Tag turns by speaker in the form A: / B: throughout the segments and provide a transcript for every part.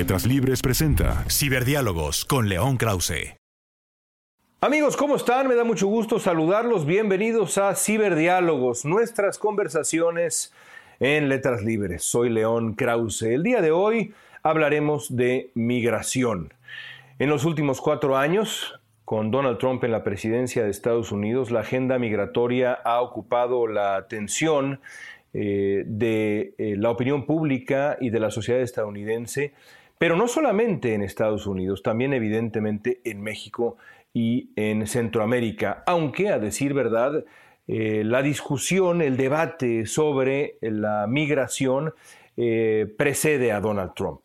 A: Letras Libres presenta Ciberdiálogos con León Krause.
B: Amigos, ¿cómo están? Me da mucho gusto saludarlos. Bienvenidos a Ciberdiálogos, nuestras conversaciones en Letras Libres. Soy León Krause. El día de hoy hablaremos de migración. En los últimos cuatro años, con Donald Trump en la presidencia de Estados Unidos, la agenda migratoria ha ocupado la atención eh, de eh, la opinión pública y de la sociedad estadounidense, pero no solamente en Estados Unidos, también evidentemente en México y en Centroamérica, aunque a decir verdad, eh, la discusión, el debate sobre la migración eh, precede a Donald Trump.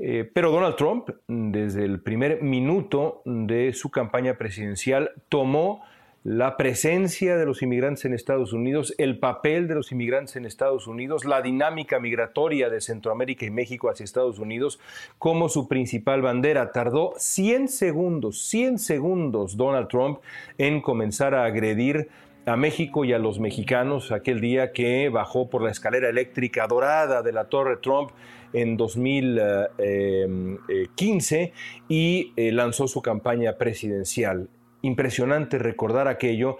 B: Eh, pero Donald Trump, desde el primer minuto de su campaña presidencial, tomó la presencia de los inmigrantes en Estados Unidos, el papel de los inmigrantes en Estados Unidos, la dinámica migratoria de Centroamérica y México hacia Estados Unidos como su principal bandera. Tardó 100 segundos, 100 segundos Donald Trump en comenzar a agredir a México y a los mexicanos aquel día que bajó por la escalera eléctrica dorada de la Torre Trump en 2015 eh, eh, y eh, lanzó su campaña presidencial. Impresionante recordar aquello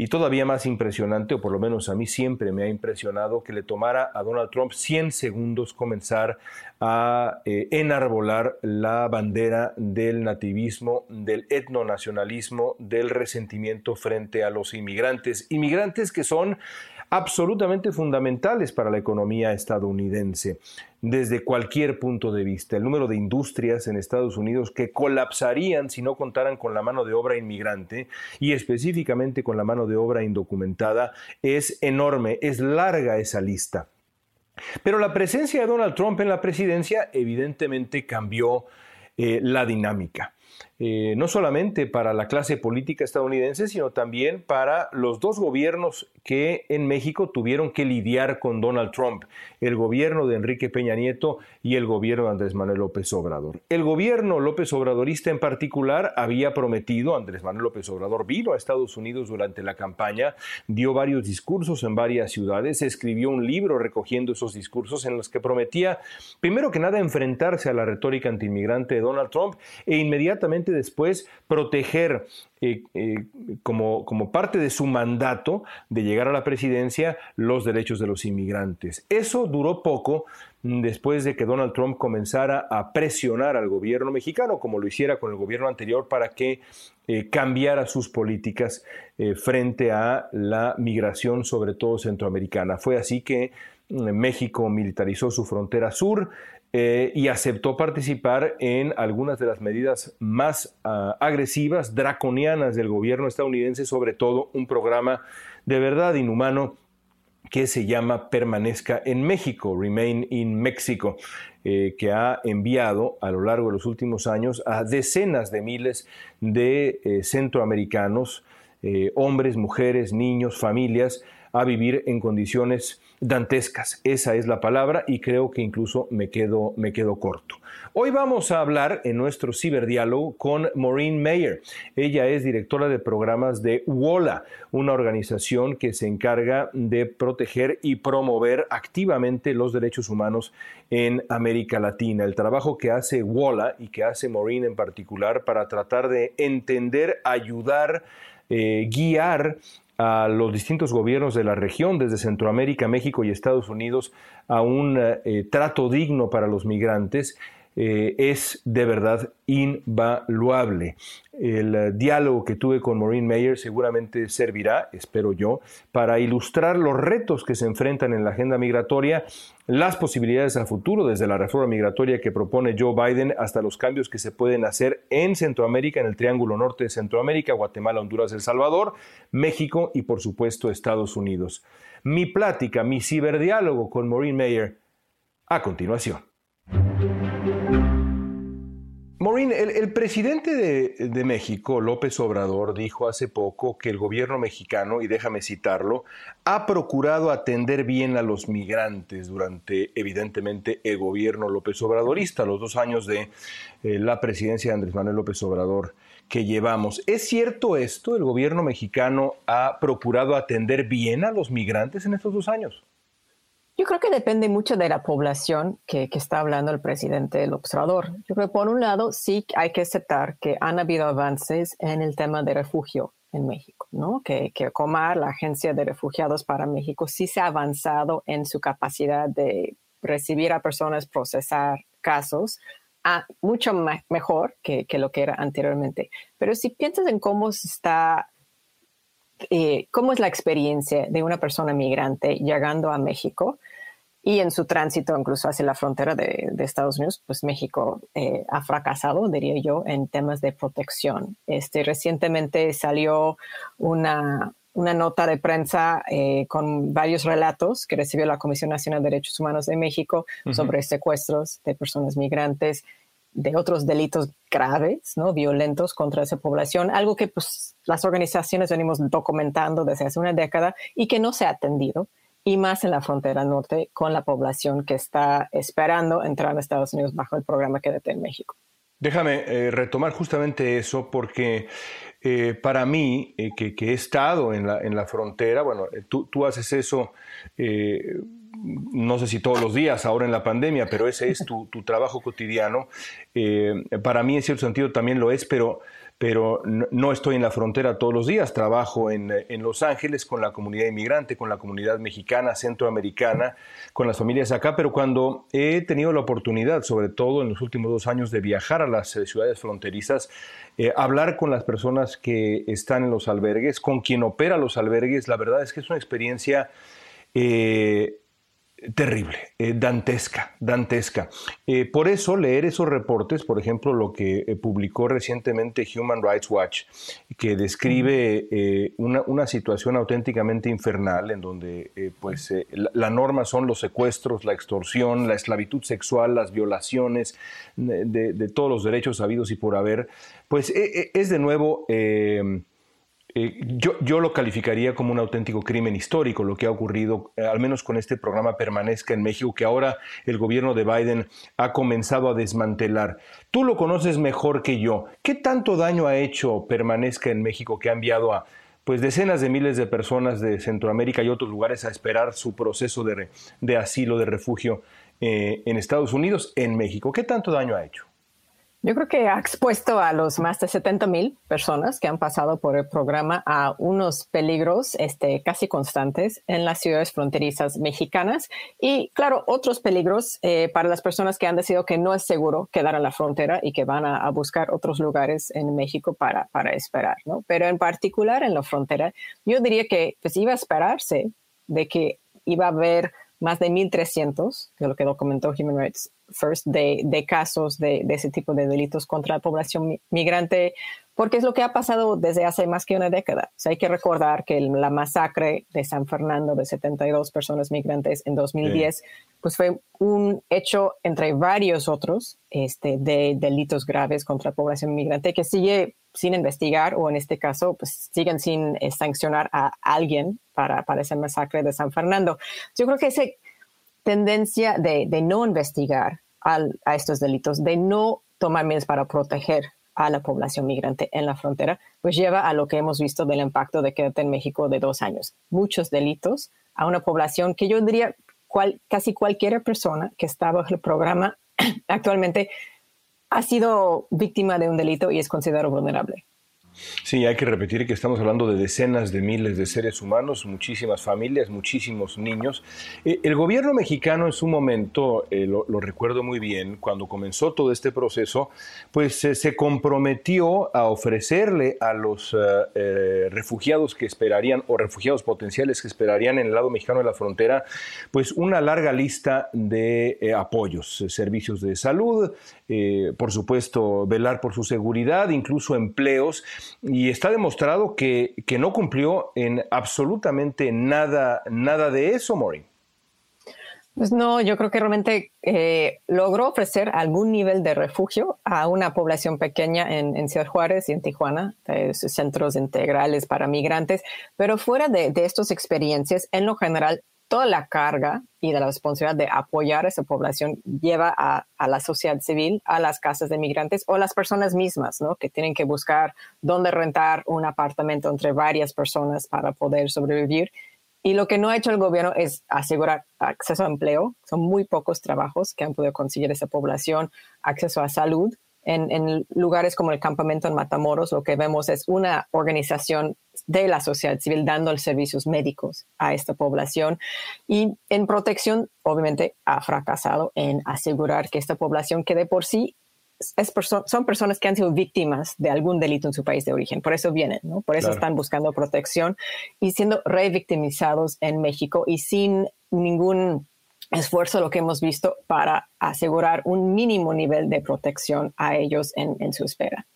B: y todavía más impresionante, o por lo menos a mí siempre me ha impresionado, que le tomara a Donald Trump 100 segundos comenzar a eh, enarbolar la bandera del nativismo, del etnonacionalismo, del resentimiento frente a los inmigrantes. Inmigrantes que son absolutamente fundamentales para la economía estadounidense desde cualquier punto de vista. El número de industrias en Estados Unidos que colapsarían si no contaran con la mano de obra inmigrante y específicamente con la mano de obra indocumentada es enorme, es larga esa lista. Pero la presencia de Donald Trump en la presidencia evidentemente cambió eh, la dinámica. Eh, no solamente para la clase política estadounidense, sino también para los dos gobiernos que en México tuvieron que lidiar con Donald Trump, el gobierno de Enrique Peña Nieto y el gobierno de Andrés Manuel López Obrador. El gobierno López Obradorista en particular había prometido, Andrés Manuel López Obrador vino a Estados Unidos durante la campaña, dio varios discursos en varias ciudades, escribió un libro recogiendo esos discursos en los que prometía, primero que nada, enfrentarse a la retórica antiinmigrante de Donald Trump e inmediatamente después proteger eh, eh, como, como parte de su mandato de llegar a la presidencia los derechos de los inmigrantes. Eso duró poco después de que Donald Trump comenzara a presionar al gobierno mexicano, como lo hiciera con el gobierno anterior, para que eh, cambiara sus políticas frente a la migración, sobre todo centroamericana. Fue así que mm, México militarizó su frontera sur, eh, y aceptó participar en algunas de las medidas más ah, agresivas, draconianas del gobierno estadounidense, sobre todo un programa de verdad inhumano que se llama Permanezca en México, Remain in Mexico, eh, que ha enviado a lo largo de los últimos años a decenas de miles de eh, centroamericanos, hombres, mujeres, niños, familias, a vivir en condiciones dantescas. Esa es la palabra y creo que incluso me quedo, me quedo corto. Hoy vamos a hablar en nuestro ciberdiálogo con Maureen Mayer. Ella es directora de programas de WOLA, una organización que se encarga de proteger y promover activamente los derechos humanos en América Latina. El trabajo que hace WOLA y que hace Maureen en particular para tratar de entender, ayudar, eh, guiar a los distintos gobiernos de la región, desde Centroamérica, México y Estados Unidos, a un eh, trato digno para los migrantes, eh, es de verdad invaluable. El eh, diálogo que tuve con Maureen Mayer seguramente servirá, espero yo, para ilustrar los retos que se enfrentan en la agenda migratoria, las posibilidades a futuro, desde la reforma migratoria que propone Joe Biden hasta los cambios que se pueden hacer en Centroamérica, en el Triángulo Norte de Centroamérica, Guatemala, Honduras, El Salvador, México y por supuesto Estados Unidos. Mi plática, mi ciberdiálogo con Maureen Mayer, a continuación. Maureen, el, presidente de, México, López Obrador, dijo hace poco que el gobierno mexicano, y déjame citarlo, ha procurado atender bien a los migrantes durante, evidentemente, el gobierno López Obradorista, los dos años de eh, la presidencia de Andrés Manuel López Obrador que llevamos. ¿Es cierto esto? ¿El gobierno mexicano ha procurado atender bien a los migrantes en estos dos años?
C: Yo creo que depende mucho de la población que, está hablando el presidente del observador. Yo creo que por un lado sí hay que aceptar que han habido avances en el tema de refugio en México, ¿no? Que, que Comar, la Agencia de Refugiados para México, sí se ha avanzado en su capacidad de recibir a personas, procesar casos, a, mucho mejor que, que, lo que era anteriormente. Pero si piensas en cómo está eh, cómo es la experiencia de una persona migrante llegando a México y en su tránsito incluso hacia la frontera de, Estados Unidos, pues México eh, ha fracasado, diría yo, en temas de protección. Este, recientemente salió una, nota de prensa eh, con varios relatos que recibió la Comisión Nacional de Derechos Humanos de México sobre secuestros de personas migrantes de otros delitos graves, ¿no? violentos contra esa población, algo que pues, las organizaciones venimos documentando desde hace una década y que no se ha atendido, y más en la frontera norte con la población que está esperando entrar a Estados Unidos bajo el programa Quédate en México.
B: Déjame eh, retomar justamente eso porque eh, para mí, eh, que, he estado en la, en la frontera, bueno, tú, tú haces eso no sé si todos los días ahora en la pandemia, pero ese es tu, trabajo cotidiano. Para mí en cierto sentido también lo es, pero, pero no estoy en la frontera todos los días. Trabajo en, Los Ángeles con la comunidad inmigrante, con la comunidad mexicana, centroamericana, con las familias acá, pero cuando he tenido la oportunidad, sobre todo en los últimos dos años, de viajar a las eh, ciudades fronterizas, eh, hablar con las personas que están en los albergues, con quien opera los albergues, la verdad es que es una experiencia terrible, eh, dantesca, dantesca. Eh, por eso leer esos reportes, por ejemplo, lo que eh, publicó recientemente Human Rights Watch, que describe una, situación auténticamente infernal, en donde pues la, norma son los secuestros, la extorsión, la esclavitud sexual, las violaciones de, de todos los derechos habidos y por haber, pues es de nuevo yo, lo calificaría como un auténtico crimen histórico, lo que ha ocurrido, eh, al menos con este programa Permanezca en México, que ahora el gobierno de Biden ha comenzado a desmantelar. Tú lo conoces mejor que yo. ¿Qué tanto daño ha hecho Permanezca en México, que ha enviado a pues decenas de miles de personas de Centroamérica y otros lugares a esperar su proceso de, asilo, de refugio eh, en Estados Unidos, en México? ¿Qué tanto daño ha hecho?
C: Yo creo que ha expuesto a los más de 70 mil personas que han pasado por el programa a unos peligros este, casi constantes en las ciudades fronterizas mexicanas y, claro, otros peligros eh, para las personas que han decidido que no es seguro quedar en la frontera y que van a, buscar otros lugares en México para, para esperar, ¿no? Pero en particular en la frontera, yo diría que pues iba a esperarse de que iba a haber más de 1.300, de lo que documentó Human Rights First, de, de casos de, de, ese tipo de delitos contra la población migrante, porque es lo que ha pasado desde hace más que una década. O sea, hay que recordar que la masacre de San Fernando de 72 personas migrantes en 2010, pues fue un hecho entre varios otros este, de delitos graves contra la población migrante que sigue sin investigar o en este caso pues siguen sin eh, sancionar a alguien para, para esa masacre de San Fernando. Yo creo que esa tendencia de, de no investigar a estos delitos, de no tomar medidas para proteger a la población migrante en la frontera, pues lleva a lo que hemos visto del impacto de quédate en México de dos años. Muchos delitos a una población que yo diría cual, casi cualquier persona que está bajo el programa actualmente ha sido víctima de un delito y es considerado vulnerable.
B: Sí, hay que repetir que estamos hablando de decenas de miles de seres humanos, muchísimas familias, muchísimos niños. Eh, el gobierno mexicano en su momento, eh, lo, recuerdo muy bien, cuando comenzó todo este proceso, pues se comprometió a ofrecerle a los eh, refugiados que esperarían o refugiados potenciales que esperarían en el lado mexicano de la frontera, pues una larga lista de apoyos, servicios de salud, por supuesto, velar por su seguridad, incluso empleos y está demostrado que, no cumplió en absolutamente nada, nada de eso, Maureen.
C: Pues no, yo creo que realmente eh, logró ofrecer algún nivel de refugio a una población pequeña en, Ciudad Juárez y en Tijuana, centros integrales para migrantes, pero fuera de, de estas experiencias, en lo general, toda la carga y la responsabilidad de apoyar a esa población lleva a, la sociedad civil, a las casas de migrantes o las personas mismas, ¿no? Que tienen que buscar dónde rentar un apartamento entre varias personas para poder sobrevivir. Y lo que no ha hecho el gobierno es asegurar acceso a empleo. Son muy pocos trabajos que han podido conseguir esa población, acceso a salud en, lugares como el campamento en Matamoros, lo que vemos es una organización de la sociedad civil dando servicios médicos a esta población y en protección, obviamente, ha fracasado en asegurar que esta población que de por sí es son personas que han sido víctimas de algún delito en su país de origen. Por eso vienen, ¿no? Por eso están buscando protección y siendo revictimizados en México y sin ningún esfuerzo lo que hemos visto para asegurar un mínimo nivel de protección a ellos en, su espera.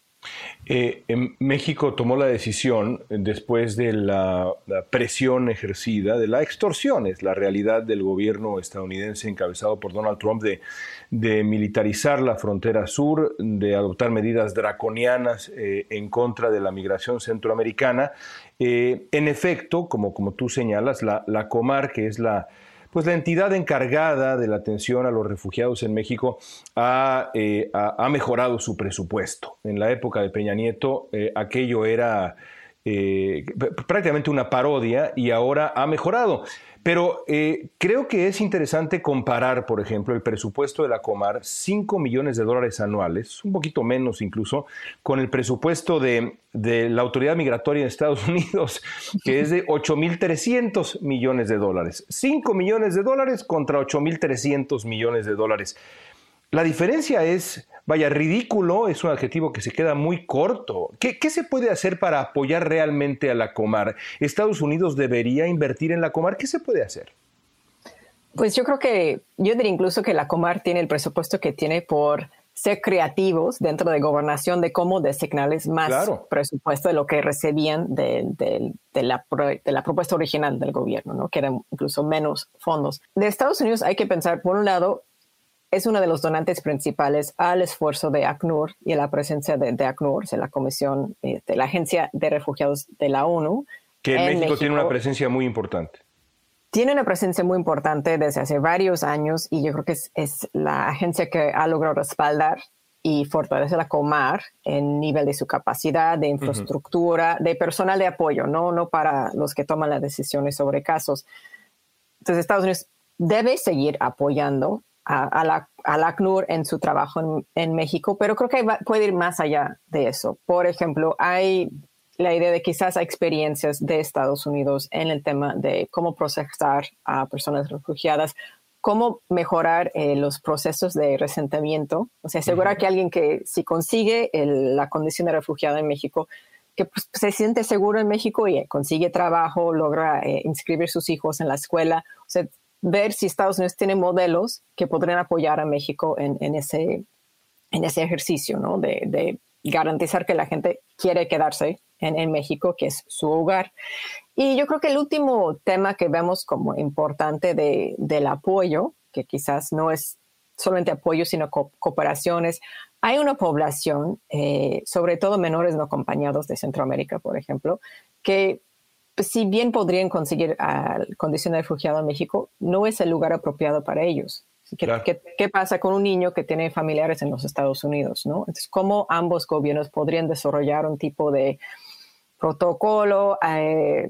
B: Eh, México tomó la decisión, después de la, presión ejercida, de la extorsión, es la realidad del gobierno estadounidense encabezado por Donald Trump, de, militarizar la frontera sur, de adoptar medidas draconianas eh, en contra de la migración centroamericana. Eh, en efecto, como, como tú señalas, la, la Comar, que es la, pues la entidad encargada de la atención a los refugiados en México ha, eh, mejorado su presupuesto. En la época de Peña Nieto eh, aquello era eh, prácticamente una parodia y ahora ha mejorado. Pero eh, creo que es interesante comparar, por ejemplo, el presupuesto de la Comar, 5 millones de dólares anuales, un poquito menos incluso, con el presupuesto de, la Autoridad Migratoria de Estados Unidos, que es de 8.300 millones de dólares. 5 millones de dólares contra 8.300 millones de dólares. La diferencia es, vaya, ridículo, es un adjetivo que se queda muy corto. ¿Qué, se puede hacer para apoyar realmente a la Comar? ¿Estados Unidos debería invertir en la Comar? ¿Qué se puede hacer?
C: Pues yo creo que, yo diría incluso que la Comar tiene el presupuesto que tiene por ser creativos dentro de gobernación de cómo designarles más presupuesto de lo que recibían de, la, de, la, propuesta original del gobierno, ¿no? que eran incluso menos fondos. De Estados Unidos hay que pensar, por un lado, es uno de los donantes principales al esfuerzo de ACNUR y a la presencia de, ACNUR, de la Comisión eh, de la Agencia de Refugiados de la ONU.
B: Que en, México, tiene una presencia muy importante.
C: Tiene una presencia muy importante desde hace varios años y yo creo que es, la agencia que ha logrado respaldar y fortalecer la Comar en nivel de su capacidad, de infraestructura, de personal de apoyo, ¿no? no para los que toman las decisiones sobre casos. Entonces, Estados Unidos debe seguir apoyando a, la, ACNUR en su trabajo en, México, pero creo que puede ir más allá de eso. Por ejemplo, hay la idea de quizás hay experiencias de Estados Unidos en el tema de cómo procesar a personas refugiadas, cómo mejorar eh, los procesos de resentamiento, o sea, asegurar que alguien que si consigue la condición de refugiado en México, que pues, se siente seguro en México y consigue trabajo, logra eh, inscribir sus hijos en la escuela, o sea, ver si Estados Unidos tiene modelos que podrían apoyar a México en, ese, en ese ejercicio, ¿no? De, garantizar que la gente quiere quedarse en, México, que es su hogar. Y yo creo que el último tema que vemos como importante del apoyo, que quizás no es solamente apoyo, sino cooperaciones, hay una población, eh, sobre todo menores no acompañados de Centroamérica, por ejemplo, que si bien podrían conseguir uh, condición de refugiado en México, no es el lugar apropiado para ellos. ¿Qué, pasa con un niño que tiene familiares en los Estados Unidos? ¿no? Entonces, ¿cómo ambos gobiernos podrían desarrollar un tipo de protocolo, eh,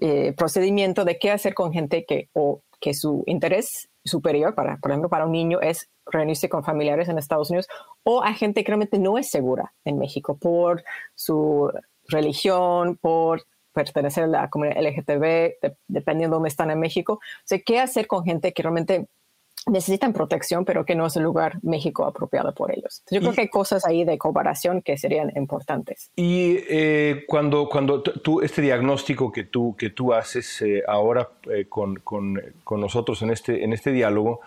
C: eh, procedimiento de qué hacer con gente que, o que su interés superior, para, por ejemplo, para un niño es reunirse con familiares en Estados Unidos o a gente que realmente no es segura en México por su religión, por pertenecer a la comunidad LGTB, dependiendo de dónde están en México. O sea, ¿qué hacer con gente que realmente necesitan protección, pero que no es el lugar México apropiado por ellos. yo creo que hay cosas ahí de comparación que serían importantes.
B: Y eh, cuando, cuando tú, este diagnóstico que tú, que tú haces eh, ahora eh, con, con, con, nosotros en este, en este diálogo,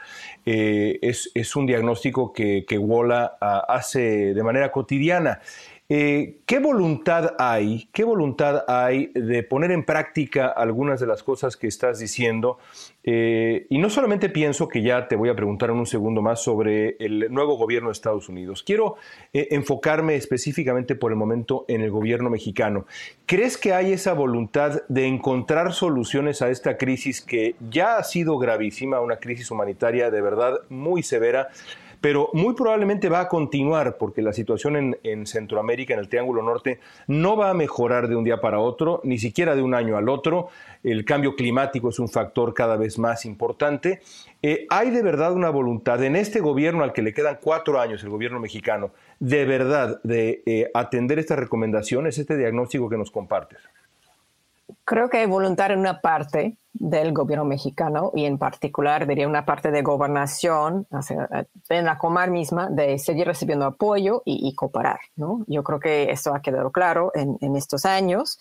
B: es, es, un diagnóstico que, que Wola hace de manera cotidiana. Eh, ¿Qué voluntad hay? ¿Qué voluntad hay de poner en práctica algunas de las cosas que estás diciendo? Eh, y no solamente pienso que ya te voy a preguntar en un segundo más sobre el nuevo gobierno de Estados Unidos. Quiero eh, enfocarme específicamente por el momento en el gobierno mexicano. ¿Crees que hay esa voluntad de encontrar soluciones a esta crisis que ya ha sido gravísima, una crisis humanitaria de verdad muy severa? Pero muy probablemente va a continuar porque la situación en, Centroamérica, en el Triángulo Norte, no va a mejorar de un día para otro, ni siquiera de un año al otro. El cambio climático es un factor cada vez más importante. Eh, ¿Hay de verdad una voluntad en este gobierno al que le quedan cuatro años, el gobierno mexicano, de verdad de eh, atender estas recomendaciones, este diagnóstico que nos compartes?
C: Creo que hay voluntad en una parte del gobierno mexicano y en particular diría una parte de gobernación en la Comar misma de seguir recibiendo apoyo y, cooperar. ¿no? Yo creo que esto ha quedado claro en, estos años,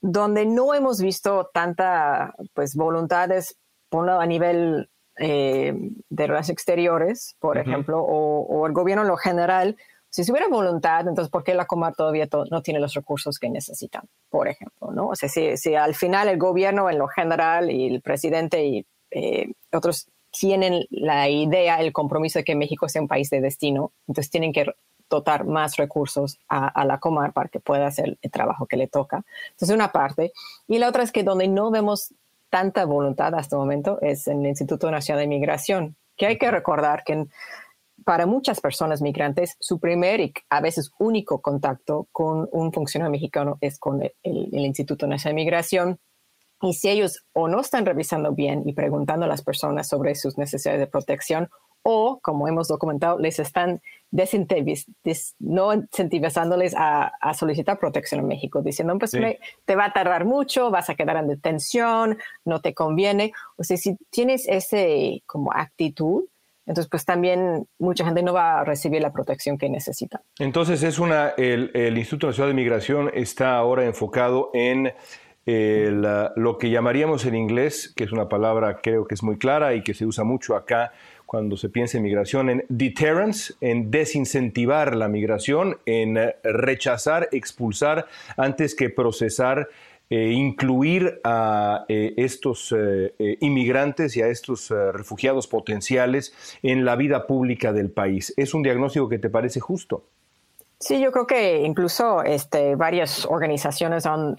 C: donde no hemos visto tanta pues, voluntades a nivel eh, de relaciones exteriores, por ejemplo, o, o, el gobierno en lo general si hubiera voluntad, entonces, ¿por qué la Comar todavía no tiene los recursos que necesitan, por ejemplo? ¿no? O sea, si, al final el gobierno en lo general y el presidente y eh, otros tienen la idea, el compromiso de que México sea un país de destino, entonces tienen que dotar más recursos a, la Comar para que pueda hacer el trabajo que le toca. Entonces, una parte. Y la otra es que donde no vemos tanta voluntad hasta el momento es en el Instituto Nacional de Migración, que hay que recordar que en, para muchas personas migrantes, su primer y a veces único contacto con un funcionario mexicano es con el, Instituto Nacional de Migración. Y si ellos o no están revisando bien y preguntando a las personas sobre sus necesidades de protección, o, como hemos documentado, les están no incentivizándoles a, solicitar protección en México, diciendo, pues te va a tardar mucho, vas a quedar en detención, no te conviene. O sea, si tienes ese como actitud, entonces, pues también mucha gente no va a recibir la protección que necesita.
B: Entonces, es una, el, Instituto Nacional de Migración está ahora enfocado en lo que llamaríamos en inglés, que es una palabra creo que es muy clara y que se usa mucho acá cuando se piensa en migración, en deterrence, en desincentivar la migración, en rechazar, expulsar antes que procesar eh, incluir a eh, estos eh, inmigrantes y a estos refugiados potenciales en la vida pública del país. ¿Es un diagnóstico que te parece justo?
C: Sí, yo creo que incluso este, varias organizaciones han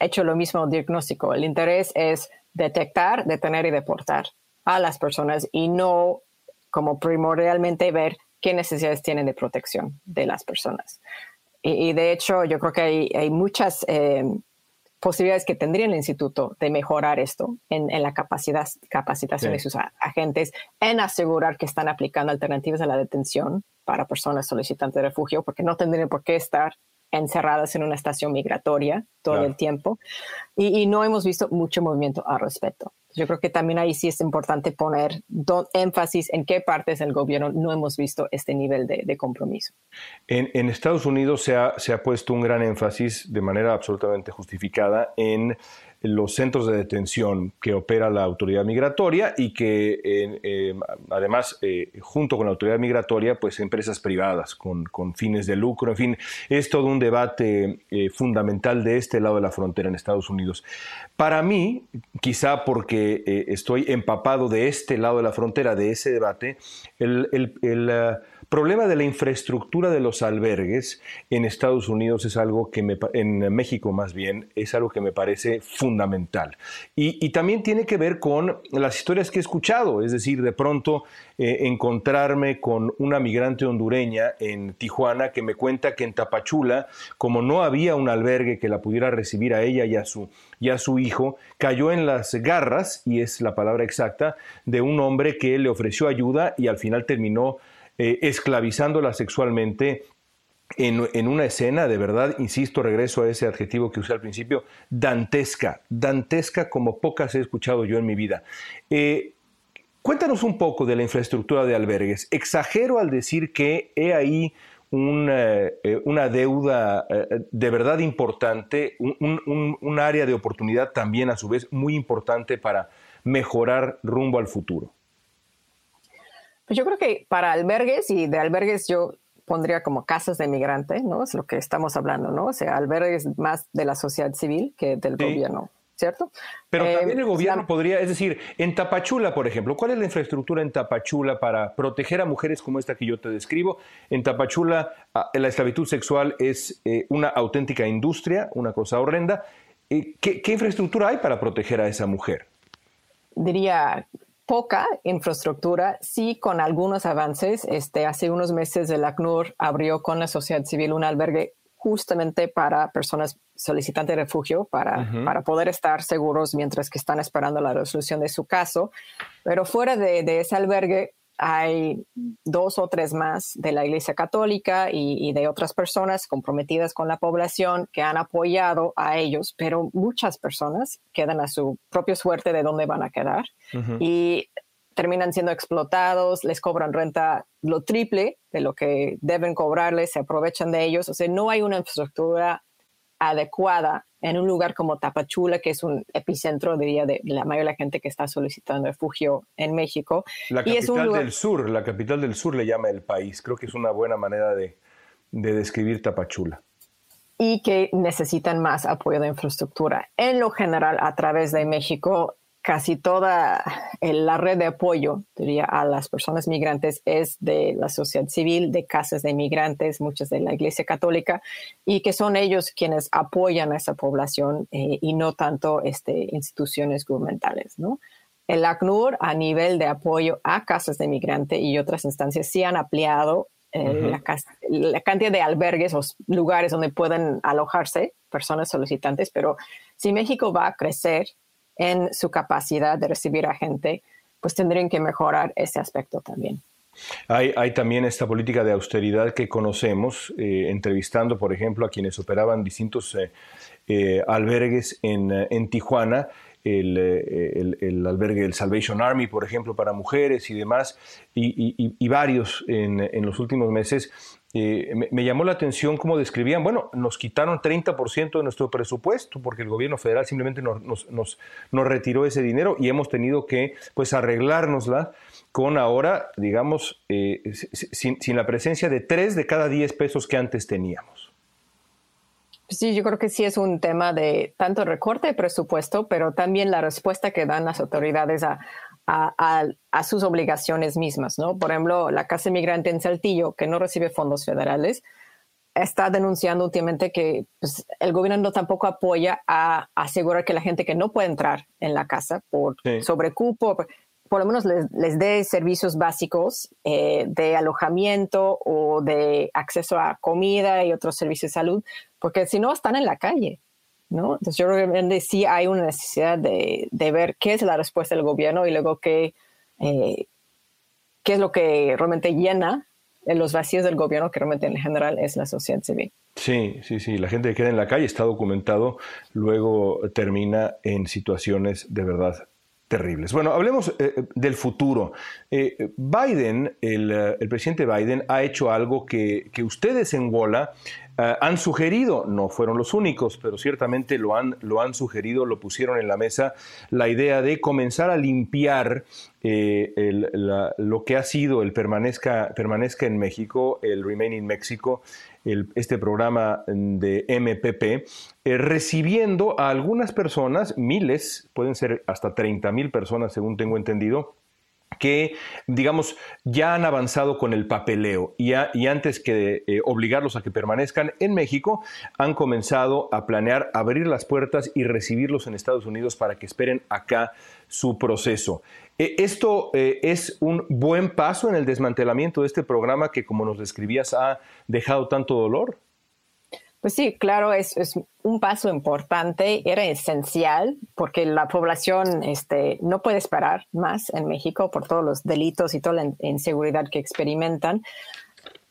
C: hecho lo mismo diagnóstico. El interés es detectar, detener y deportar a las personas y no como primordialmente ver qué necesidades tienen de protección de las personas. Y, de hecho, yo creo que hay, hay muchas posibilidades que tendría el instituto de mejorar esto en, la capacidad, capacitación de sus agentes, en asegurar que están aplicando alternativas a la detención para personas solicitantes de refugio, porque no tendrían por qué estar encerradas en una estación migratoria todo el tiempo. Y, no hemos visto mucho movimiento al respecto. Yo creo que también ahí sí es importante poner énfasis en qué partes del gobierno no hemos visto este nivel de, compromiso.
B: En, Estados Unidos se ha, se ha puesto un gran énfasis de manera absolutamente justificada en los centros de detención que opera la autoridad migratoria y que eh, además eh, junto con la autoridad migratoria pues empresas privadas con, fines de lucro, en fin, es todo un debate eh, fundamental de este lado de la frontera en Estados Unidos. Para mí, quizá porque estoy empapado de este lado de la frontera, de ese debate, el, el problema de la infraestructura de los albergues en Estados Unidos es algo que me, en México más bien, es algo que me parece fundamental. Y, también tiene que ver con las historias que he escuchado, es decir, de pronto eh, encontrarme con una migrante hondureña en Tijuana que me cuenta que en Tapachula, como no había un albergue que la pudiera recibir a ella y a su, y a su hijo, cayó en las garras, y es la palabra exacta, de un hombre que le ofreció ayuda y al final terminó eh, esclavizándola sexualmente en, una escena, de verdad, insisto, regreso a ese adjetivo que usé al principio, dantesca, dantesca como pocas he escuchado yo en mi vida. Eh, cuéntanos un poco de la infraestructura de albergues. Exagero al decir que he ahí eh, una deuda de verdad importante, un, área de oportunidad también a su vez muy importante para mejorar rumbo al futuro.
C: Pues yo creo que para albergues y de albergues yo pondría como casas de migrante, ¿no? Es lo que estamos hablando, ¿no? O sea, albergues más de la sociedad civil que del gobierno, ¿cierto?
B: Pero también el eh, gobierno podría, es decir, en Tapachula, por ejemplo, ¿cuál es la infraestructura en Tapachula para proteger a mujeres como esta que yo te describo? En Tapachula, ah, la esclavitud sexual es eh, una auténtica industria, una cosa horrenda. Eh, ¿Qué, ¿Qué infraestructura hay para proteger a esa mujer?
C: Diría poca infraestructura, sí con algunos avances. Este, hace unos meses el ACNUR abrió con la sociedad civil un albergue justamente para personas solicitantes de refugio, para, para poder estar seguros mientras que están esperando la resolución de su caso. Pero fuera de, de ese albergue, hay dos o tres más de la Iglesia Católica y, de otras personas comprometidas con la población que han apoyado a ellos, pero muchas personas quedan a su propia suerte de dónde van a quedar y terminan siendo explotados, les cobran renta lo triple de lo que deben cobrarles, se aprovechan de ellos, o sea, no hay una infraestructura adecuada en un lugar como Tapachula, que es un epicentro, diría, de la mayoría de la gente que está solicitando refugio en México.
B: La capital del sur, la capital del sur le llama el país. Creo que es una buena manera de, de describir Tapachula.
C: Y que necesitan más apoyo de infraestructura. En lo general, a través de México, casi toda la red de apoyo diría, a las personas migrantes es de la sociedad civil, de casas de migrantes, muchas de la Iglesia Católica, y que son ellos quienes apoyan a esa población eh, y no tanto este, instituciones gubernamentales. ¿no? El ACNUR, a nivel de apoyo a casas de migrante y otras instancias, sí han ampliado eh, la, la, cantidad de albergues o lugares donde pueden alojarse personas solicitantes, pero si México va a crecer, en su capacidad de recibir a gente, pues tendrían que mejorar ese aspecto también.
B: Hay, también esta política de austeridad que conocemos, eh, entrevistando, por ejemplo, a quienes operaban distintos eh, eh, albergues en, Tijuana, el, albergue del Salvation Army, por ejemplo, para mujeres y demás, y, varios en, en, los últimos meses, eh, me, llamó la atención cómo describían, bueno, nos quitaron 30% de nuestro presupuesto porque el gobierno federal simplemente nos, nos, retiró ese dinero y hemos tenido que pues arreglárnosla con ahora, digamos, eh, sin, sin, la presencia de 3 de cada 10 pesos que antes teníamos.
C: Sí, yo creo que sí es un tema de tanto recorte de presupuesto, pero también la respuesta que dan las autoridades a, a, sus obligaciones mismas, ¿no? Por ejemplo, la Casa Migrante en Saltillo, que no recibe fondos federales, está denunciando últimamente que pues, el gobierno tampoco apoya a, asegurar que la gente que no puede entrar en la casa por sobrecupo, por lo menos les, dé servicios básicos eh, de alojamiento o de acceso a comida y otros servicios de salud, porque si no están en la calle. ¿No? Entonces yo creo que sí hay una necesidad de, ver qué es la respuesta del gobierno y luego qué, eh, qué es lo que realmente llena los vacíos del gobierno, que realmente en general es la sociedad civil.
B: Sí, sí, sí, la gente que queda en la calle está documentado, luego termina en situaciones de verdad terribles. Bueno, hablemos eh, del futuro. Eh, Biden, el, presidente Biden, ha hecho algo que, que ustedes en eh, han sugerido, no fueron los únicos, pero ciertamente lo han, lo han sugerido, lo pusieron en la mesa, la idea de comenzar a limpiar eh, lo que ha sido el permanezca, permanezca en México, el Remain in Mexico, este programa de MPP, eh, recibiendo a algunas personas, miles, pueden ser hasta 30 mil personas según tengo entendido, que, digamos, ya han avanzado con el papeleo y, antes que eh, obligarlos a que permanezcan en México, han comenzado a planear abrir las puertas y recibirlos en Estados Unidos para que esperen acá su proceso. Eh, ¿Esto eh, es un buen paso en el desmantelamiento de este programa que, como nos describías, ha dejado tanto dolor?
C: Pues sí, claro, es, un paso importante, era esencial porque la población este, no puede esperar más en México por todos los delitos y toda la inseguridad que experimentan.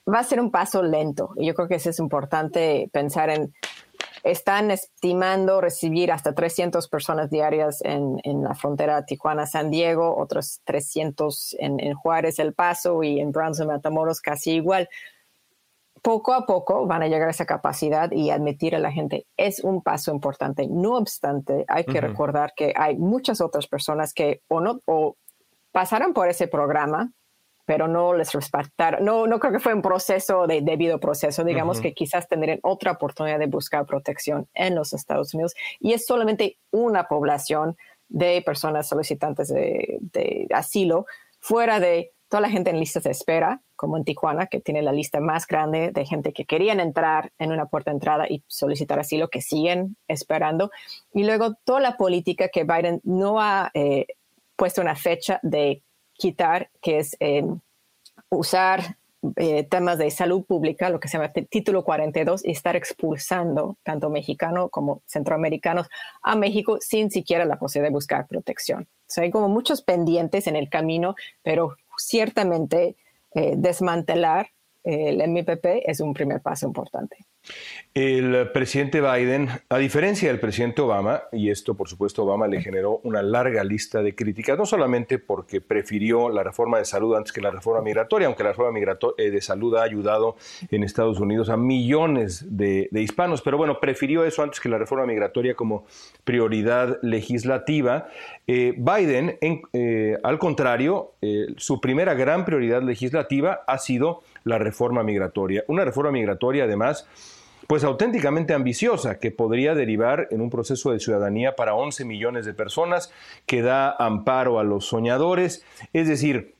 C: va a ser un paso lento. Y yo creo que eso es importante pensar en, están estimando recibir hasta 300 personas diarias en, la frontera Tijuana-San Diego, otros 300 en, en, Juárez, El Paso y en Brownsville, Matamoros casi igual. Poco a poco van a llegar a esa capacidad y admitir a la gente es un paso importante. No obstante, hay que recordar que hay muchas otras personas que o no o pasaron por ese programa pero no les respetaron. No, no creo que fue un proceso de debido proceso, digamos que quizás tendrían otra oportunidad de buscar protección en los Estados Unidos y es solamente una población de personas solicitantes de, de asilo fuera de toda la gente en listas de espera, como en Tijuana, que tiene la lista más grande de gente que querían entrar en una puerta de entrada y solicitar asilo, que siguen esperando. Y luego toda la política que Biden no ha eh, puesto una fecha de quitar, que es eh, usar eh, temas de salud pública, lo que se llama título 42, y estar expulsando tanto mexicanos como centroamericanos a México sin siquiera la posibilidad de buscar protección. hay como muchos pendientes en el camino, pero ciertamente eh, desmantelar el MPP es un primer paso importante.
B: El presidente Biden, a diferencia del presidente Obama, y esto por supuesto Obama le generó una larga lista de críticas, no solamente porque prefirió la reforma de salud antes que la reforma migratoria, aunque la reforma eh, de salud ha ayudado en Estados Unidos a millones de, hispanos, pero bueno, prefirió eso antes que la reforma migratoria como prioridad legislativa. Eh, Biden, eh, al contrario, su primera gran prioridad legislativa ha sido la reforma migratoria. Una reforma migratoria además pues auténticamente ambiciosa, que podría derivar en un proceso de ciudadanía para 11 millones de personas, que da amparo a los soñadores, es decir,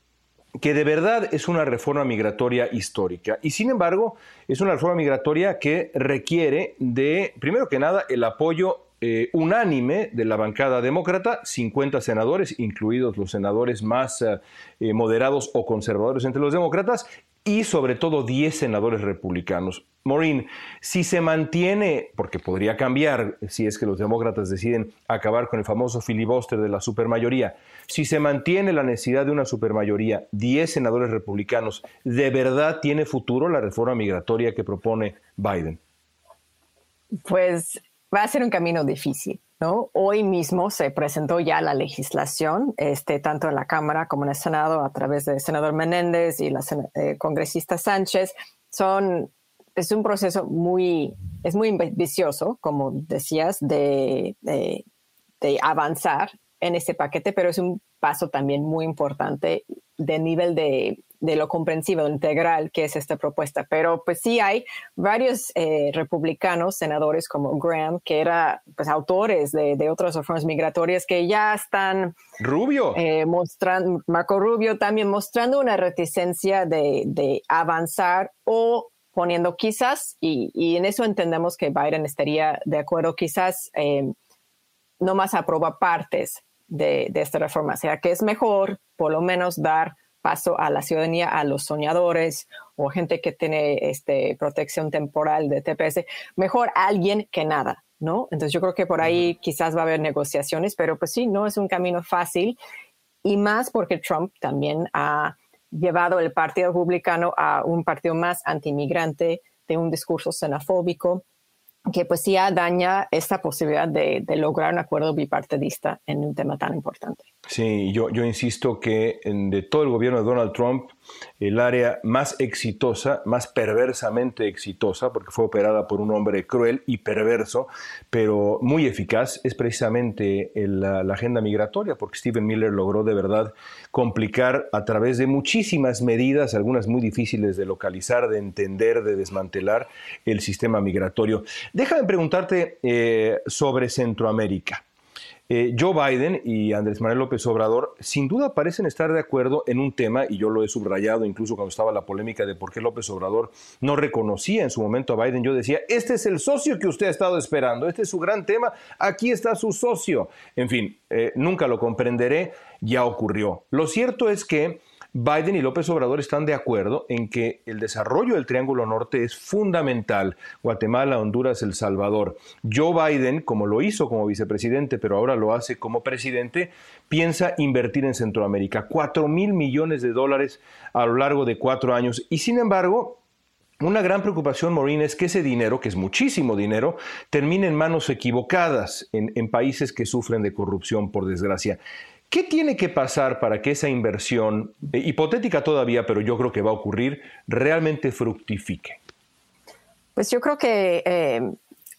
B: que de verdad es una reforma migratoria histórica. Y sin embargo, es una reforma migratoria que requiere de, primero que nada, el apoyo eh, unánime de la bancada demócrata, 50 senadores, incluidos los senadores más eh, eh, moderados o conservadores entre los demócratas, y sobre todo 10 senadores republicanos. Maureen, si se mantiene, porque podría cambiar si es que los demócratas deciden acabar con el famoso filibuster de la supermayoría, si se mantiene la necesidad de una supermayoría, 10 senadores republicanos, ¿de verdad tiene futuro la reforma migratoria que propone Biden?
C: Pues va a ser un camino difícil. ¿no? Hoy mismo se presentó ya la legislación, este, tanto en la Cámara como en el Senado, a través del senador Menéndez y la eh, congresista Sánchez. Son es un proceso muy, es muy ambicioso, como decías, de, de, avanzar en este paquete, pero es un paso también muy importante de nivel de, de lo comprensivo, integral que es esta propuesta. Pero pues sí hay varios eh, republicanos, senadores como Graham, que eran pues autores de, de, otras reformas migratorias que ya están...
B: Rubio.
C: Eh, mostrando, Marco Rubio también mostrando una reticencia de, de avanzar o poniendo quizás, y, en eso entendemos que Biden estaría de acuerdo, quizás eh, no más aproba partes de, esta reforma, o sea que es mejor por lo menos dar paso a la ciudadanía, a los soñadores o gente que tiene este, protección temporal de TPS, mejor alguien que nada, ¿no? Entonces yo creo que por ahí quizás va a haber negociaciones, pero pues sí, no es un camino fácil y más porque Trump también ha llevado el Partido Republicano a un partido más antimigrante, de un discurso xenofóbico, que pues ya daña esta posibilidad de, lograr un acuerdo bipartidista en un tema tan importante.
B: Sí, yo, insisto que de todo el gobierno de Donald Trump, el área más exitosa, más perversamente exitosa, porque fue operada por un hombre cruel y perverso, pero muy eficaz, es precisamente la, agenda migratoria, porque Stephen Miller logró de verdad complicar a través de muchísimas medidas, algunas muy difíciles de localizar, de entender, de desmantelar el sistema migratorio. Déjame preguntarte eh, sobre Centroamérica. Eh, Joe Biden y Andrés Manuel López Obrador sin duda parecen estar de acuerdo en un tema, y yo lo he subrayado incluso cuando estaba la polémica de por qué López Obrador no reconocía en su momento a Biden. Yo decía, este es el socio que usted ha estado esperando, este es su gran tema, aquí está su socio. En fin, eh, nunca lo comprenderé, ya ocurrió. Lo cierto es que Biden y López Obrador están de acuerdo en que el desarrollo del Triángulo Norte es fundamental. Guatemala, Honduras, El Salvador. Joe Biden, como lo hizo como vicepresidente, pero ahora lo hace como presidente, piensa invertir en Centroamérica. Cuatro mil millones de dólares a lo largo de cuatro años. Y sin embargo, Una gran preocupación, Maureen, es que ese dinero, que es muchísimo dinero, termine en manos equivocadas en, países que sufren de corrupción, por desgracia. ¿Qué tiene que pasar para que esa inversión, eh, hipotética todavía, pero yo creo que va a ocurrir, realmente fructifique?
C: Pues yo creo que eh,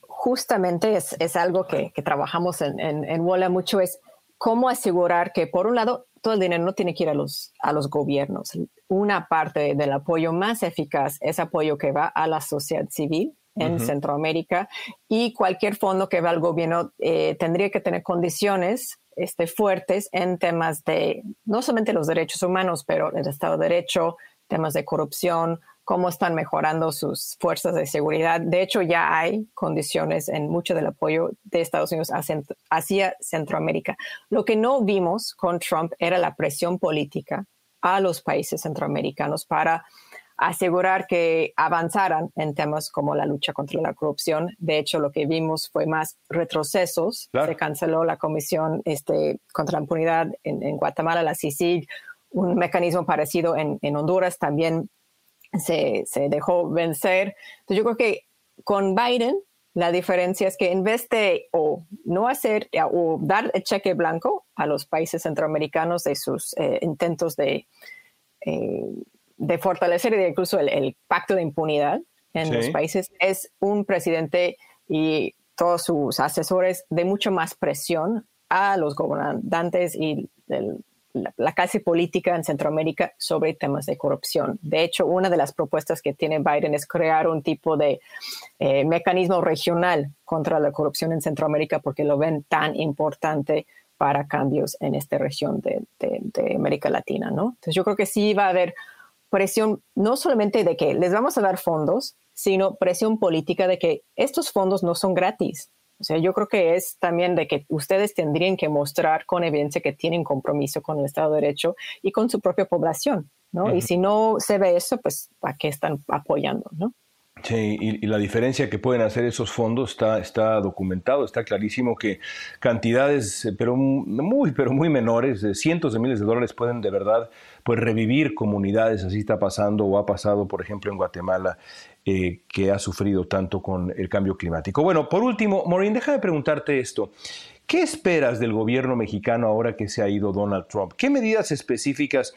C: justamente es, algo que, trabajamos en, en, en WOLA mucho, es cómo asegurar que, por un lado, todo el dinero no tiene que ir a los, a los gobiernos. Una parte del apoyo más eficaz es apoyo que va a la sociedad civil en Centroamérica y cualquier fondo que va al gobierno eh, tendría que tener condiciones este, fuertes en temas de no solamente los derechos humanos, pero el Estado de Derecho, temas de corrupción, cómo están mejorando sus fuerzas de seguridad. De hecho, ya hay condiciones en mucho del apoyo de Estados Unidos hacia Centroamérica. Lo que no vimos con Trump era la presión política a los países centroamericanos para asegurar que avanzaran en temas como la lucha contra la corrupción. De hecho, lo que vimos fue más retrocesos. Se canceló la Comisión este, contra la Impunidad en, Guatemala, la CICIG, un mecanismo parecido en, en Honduras también se, dejó vencer. Entonces yo creo que con Biden la diferencia es que en vez de o no hacer o dar el cheque blanco a los países centroamericanos de sus eh, intentos de, eh, de fortalecer incluso el, pacto de impunidad en los países, es un presidente y todos sus asesores de mucho más presión a los gobernantes y el, la, clase política en Centroamérica sobre temas de corrupción. De hecho, una de las propuestas que tiene Biden es crear un tipo de eh, mecanismo regional contra la corrupción en Centroamérica porque lo ven tan importante para cambios en esta región de, América Latina, ¿no? Entonces yo creo que sí va a haber presión no solamente de que les vamos a dar fondos, sino presión política de que estos fondos no son gratis. O sea, yo creo que es también de que ustedes tendrían que mostrar con evidencia que tienen compromiso con el Estado de Derecho y con su propia población, ¿no? Y si no se ve eso, pues ¿a qué están apoyando, no?
B: Sí, y, la diferencia que pueden hacer esos fondos está, está documentado, está clarísimo que cantidades, eh, pero muy, pero muy menores, de cientos de miles de dólares pueden de verdad pues revivir comunidades, así está pasando o ha pasado, por ejemplo, en Guatemala, eh, que ha sufrido tanto con el cambio climático. Bueno, por último, Maureen, déjame preguntarte esto. ¿Qué esperas del gobierno mexicano ahora que se ha ido Donald Trump? ¿Qué medidas específicas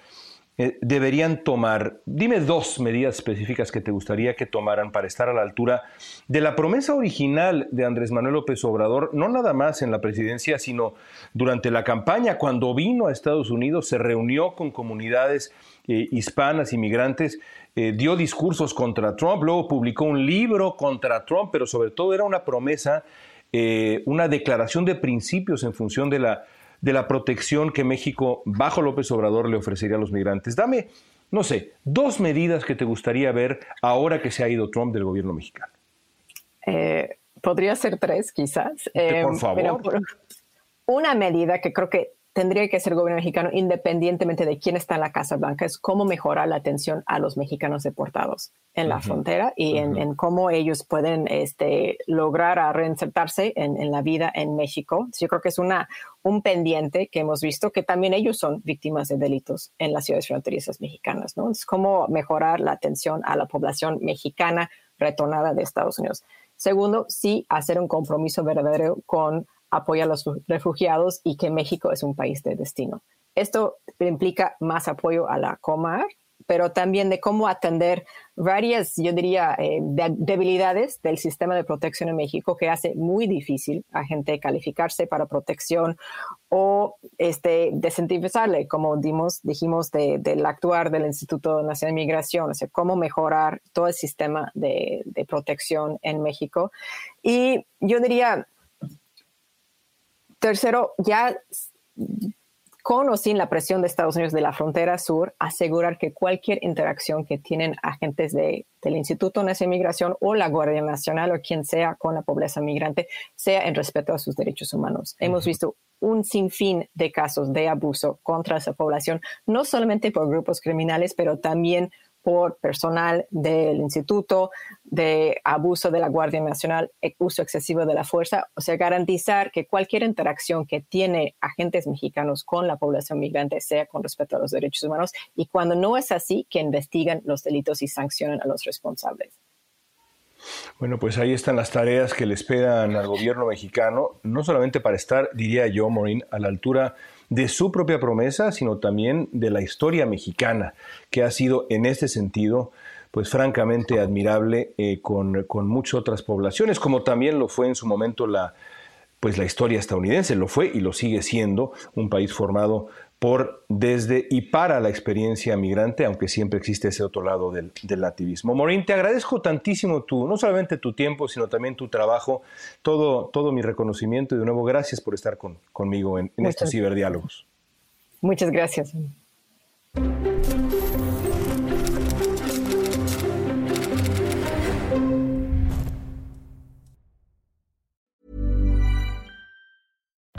B: eh, deberían tomar? Dime dos medidas específicas que te gustaría que tomaran para estar a la altura de la promesa original de Andrés Manuel López Obrador, no nada más en la presidencia, sino durante la campaña, cuando vino a Estados Unidos, se reunió con comunidades eh, hispanas, inmigrantes, eh, dio discursos contra Trump, luego publicó un libro contra Trump, pero sobre todo era una promesa, una declaración de principios en función de la de la protección que México, bajo López Obrador, le ofrecería a los migrantes. Dame, no sé, dos medidas que te gustaría ver ahora que se ha ido Trump del gobierno mexicano.
C: Eh, podría ser tres, quizás.
B: por em, favor.
C: una medida que creo que tendría que ser el gobierno mexicano, independientemente de quién está en la Casa Blanca, es cómo mejorar la atención a los mexicanos deportados en la frontera y en, cómo ellos pueden este, lograr a reinsertarse en, la vida en México. Yo creo que es una, un pendiente que hemos visto que también ellos son víctimas de delitos en las ciudades fronterizas mexicanas. ¿no? Es cómo mejorar la atención a la población mexicana retornada de Estados Unidos. Segundo, sí hacer un compromiso verdadero con apoya a los refugiados y que México es un país de destino. Esto implica más apoyo a la Comar, pero también de cómo atender varias, yo diría, eh, debilidades del sistema de protección en México que hace muy difícil a gente calificarse para protección o este, desincentivizarle, como dimos, dijimos del actuar del Instituto Nacional de Migración, o sea, cómo mejorar todo el sistema de, de protección en México. Y yo diría, Tercero, ya con o sin la presión de Estados Unidos de la frontera sur, asegurar que cualquier interacción que tienen agentes de, del Instituto Nacional de Migración o la Guardia Nacional o quien sea con la población migrante sea en respeto a sus derechos humanos. Hemos visto un sinfín de casos de abuso contra esa población, no solamente por grupos criminales, pero también por personal del instituto, de abuso de la Guardia Nacional, e uso excesivo de la fuerza, o sea, garantizar que cualquier interacción que tiene agentes mexicanos con la población migrante sea con respeto a los derechos humanos y cuando no es así, que investiguen los delitos y sancionen a los responsables.
B: Bueno, pues ahí están las tareas que le esperan al gobierno mexicano, no solamente para estar, diría yo, Maureen, a la altura su propia promesa, sino también de la historia mexicana, que ha sido en este sentido, pues francamente admirable eh, con, con muchas otras poblaciones, como también lo fue en su momento la, pues la historia estadounidense, lo fue y lo sigue siendo, un país formado por, desde y para la experiencia migrante, aunque siempre existe ese otro lado del, del nativismo. Maureen, te agradezco tantísimo tu, no solamente tu tiempo, sino también tu trabajo, todo, todo mi reconocimiento y de nuevo gracias por estar con, conmigo en, en estos ciberdiálogos.
C: Muchas gracias.